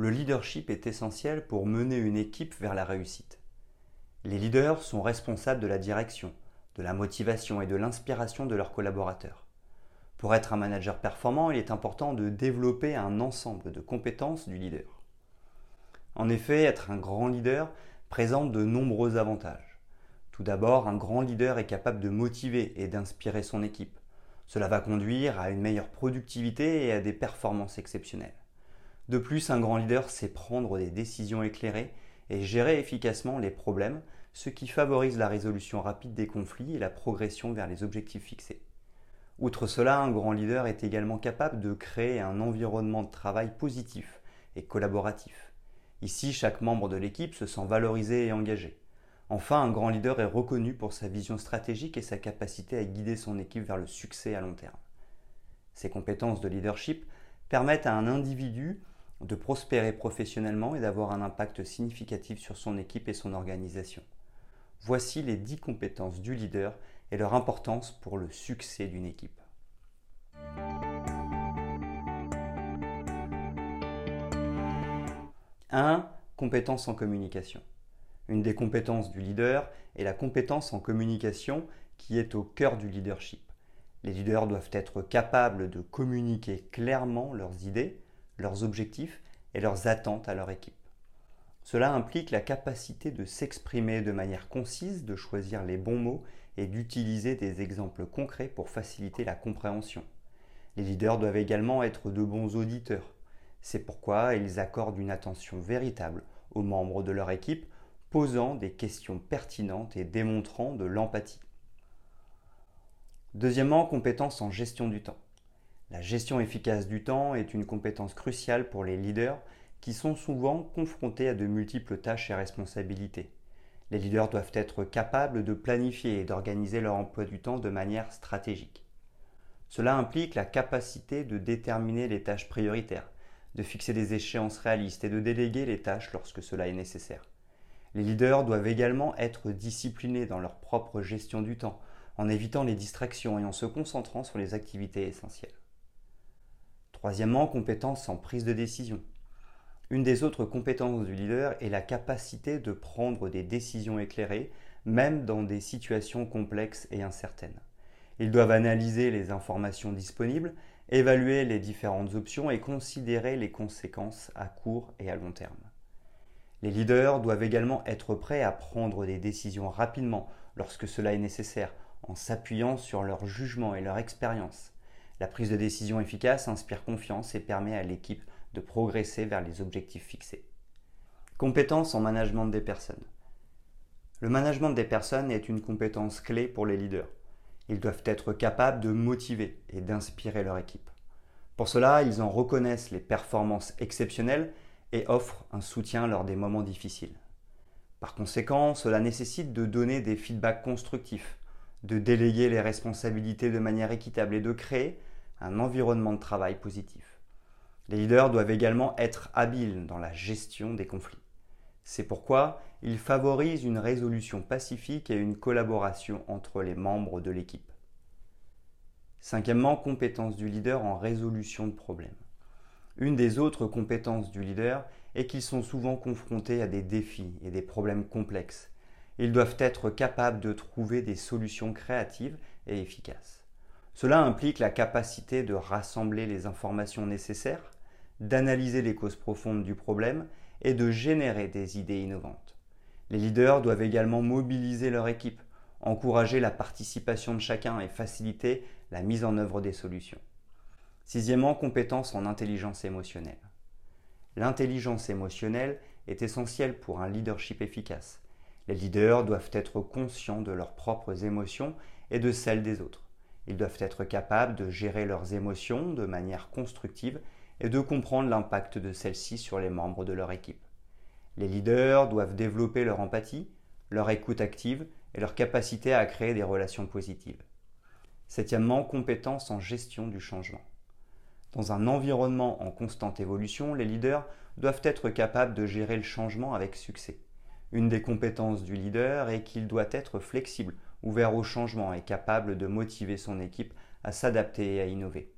le leadership est essentiel pour mener une équipe vers la réussite. Les leaders sont responsables de la direction, de la motivation et de l'inspiration de leurs collaborateurs. Pour être un manager performant, il est important de développer un ensemble de compétences du leader. En effet, être un grand leader présente de nombreux avantages. Tout d'abord, un grand leader est capable de motiver et d'inspirer son équipe. Cela va conduire à une meilleure productivité et à des performances exceptionnelles. De plus, un grand leader sait prendre des décisions éclairées et gérer efficacement les problèmes, ce qui favorise la résolution rapide des conflits et la progression vers les objectifs fixés. Outre cela, un grand leader est également capable de créer un environnement de travail positif et collaboratif. Ici, chaque membre de l'équipe se sent valorisé et engagé. Enfin, un grand leader est reconnu pour sa vision stratégique et sa capacité à guider son équipe vers le succès à long terme. Ces compétences de leadership permettent à un individu de prospérer professionnellement et d'avoir un impact significatif sur son équipe et son organisation. Voici les 10 compétences du leader et leur importance pour le succès d'une équipe. 1. Compétences en communication. Une des compétences du leader est la compétence en communication qui est au cœur du leadership. Les leaders doivent être capables de communiquer clairement leurs idées, leurs objectifs et leurs attentes à leur équipe. Cela implique la capacité de s'exprimer de manière concise, de choisir les bons mots et d'utiliser des exemples concrets pour faciliter la compréhension. Les leaders doivent également être de bons auditeurs. C'est pourquoi ils accordent une attention véritable aux membres de leur équipe posant des questions pertinentes et démontrant de l'empathie. Deuxièmement, compétence en gestion du temps. La gestion efficace du temps est une compétence cruciale pour les leaders qui sont souvent confrontés à de multiples tâches et responsabilités. Les leaders doivent être capables de planifier et d'organiser leur emploi du temps de manière stratégique. Cela implique la capacité de déterminer les tâches prioritaires, de fixer des échéances réalistes et de déléguer les tâches lorsque cela est nécessaire. Les leaders doivent également être disciplinés dans leur propre gestion du temps, en évitant les distractions et en se concentrant sur les activités essentielles. Troisièmement, compétence en prise de décision. Une des autres compétences du leader est la capacité de prendre des décisions éclairées, même dans des situations complexes et incertaines. Ils doivent analyser les informations disponibles, évaluer les différentes options et considérer les conséquences à court et à long terme. Les leaders doivent également être prêts à prendre des décisions rapidement lorsque cela est nécessaire, en s'appuyant sur leur jugement et leur expérience. La prise de décision efficace inspire confiance et permet à l'équipe de progresser vers les objectifs fixés. Compétence en management des personnes. Le management des personnes est une compétence clé pour les leaders. Ils doivent être capables de motiver et d'inspirer leur équipe. Pour cela, ils en reconnaissent les performances exceptionnelles et offre un soutien lors des moments difficiles. Par conséquent, cela nécessite de donner des feedbacks constructifs, de déléguer les responsabilités de manière équitable et de créer un environnement de travail positif. Les leaders doivent également être habiles dans la gestion des conflits. C'est pourquoi ils favorisent une résolution pacifique et une collaboration entre les membres de l'équipe. Cinquièmement, compétence du leader en résolution de problèmes. Une des autres compétences du leader est qu'ils sont souvent confrontés à des défis et des problèmes complexes. Ils doivent être capables de trouver des solutions créatives et efficaces. Cela implique la capacité de rassembler les informations nécessaires, d'analyser les causes profondes du problème et de générer des idées innovantes. Les leaders doivent également mobiliser leur équipe, encourager la participation de chacun et faciliter la mise en œuvre des solutions. Sixièmement, compétence en intelligence émotionnelle. L'intelligence émotionnelle est essentielle pour un leadership efficace. Les leaders doivent être conscients de leurs propres émotions et de celles des autres. Ils doivent être capables de gérer leurs émotions de manière constructive et de comprendre l'impact de celles-ci sur les membres de leur équipe. Les leaders doivent développer leur empathie, leur écoute active et leur capacité à créer des relations positives. Septièmement, compétence en gestion du changement. Dans un environnement en constante évolution, les leaders doivent être capables de gérer le changement avec succès. Une des compétences du leader est qu'il doit être flexible, ouvert au changement et capable de motiver son équipe à s'adapter et à innover.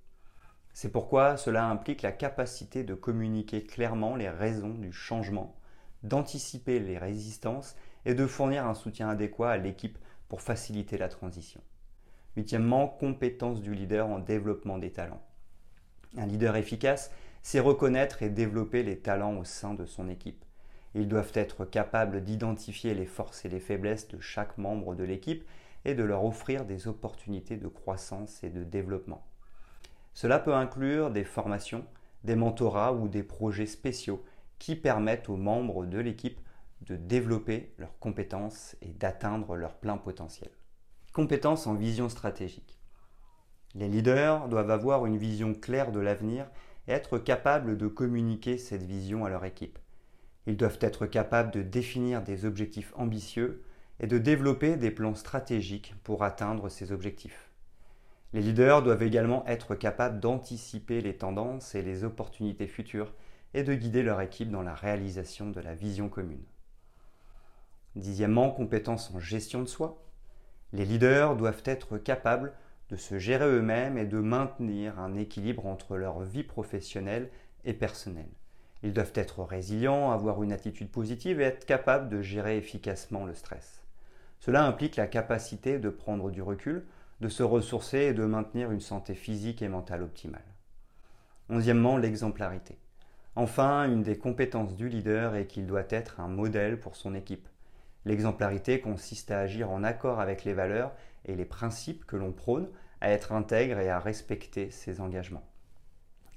C'est pourquoi cela implique la capacité de communiquer clairement les raisons du changement, d'anticiper les résistances et de fournir un soutien adéquat à l'équipe pour faciliter la transition. Huitièmement, compétence du leader en développement des talents. Un leader efficace, c'est reconnaître et développer les talents au sein de son équipe. Ils doivent être capables d'identifier les forces et les faiblesses de chaque membre de l'équipe et de leur offrir des opportunités de croissance et de développement. Cela peut inclure des formations, des mentorats ou des projets spéciaux qui permettent aux membres de l'équipe de développer leurs compétences et d'atteindre leur plein potentiel. Compétences en vision stratégique. Les leaders doivent avoir une vision claire de l'avenir et être capables de communiquer cette vision à leur équipe. Ils doivent être capables de définir des objectifs ambitieux et de développer des plans stratégiques pour atteindre ces objectifs. Les leaders doivent également être capables d'anticiper les tendances et les opportunités futures et de guider leur équipe dans la réalisation de la vision commune. Dixièmement, compétences en gestion de soi. Les leaders doivent être capables de se gérer eux-mêmes et de maintenir un équilibre entre leur vie professionnelle et personnelle. Ils doivent être résilients, avoir une attitude positive et être capables de gérer efficacement le stress. Cela implique la capacité de prendre du recul, de se ressourcer et de maintenir une santé physique et mentale optimale. Onzièmement, l'exemplarité. Enfin, une des compétences du leader est qu'il doit être un modèle pour son équipe. L'exemplarité consiste à agir en accord avec les valeurs et les principes que l'on prône, à être intègre et à respecter ses engagements.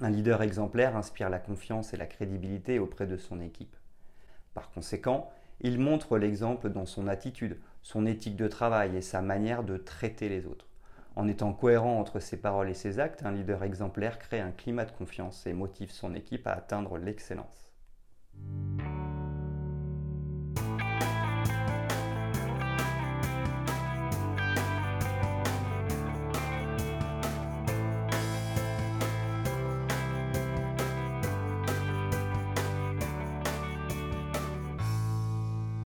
Un leader exemplaire inspire la confiance et la crédibilité auprès de son équipe. Par conséquent, il montre l'exemple dans son attitude, son éthique de travail et sa manière de traiter les autres. En étant cohérent entre ses paroles et ses actes, un leader exemplaire crée un climat de confiance et motive son équipe à atteindre l'excellence.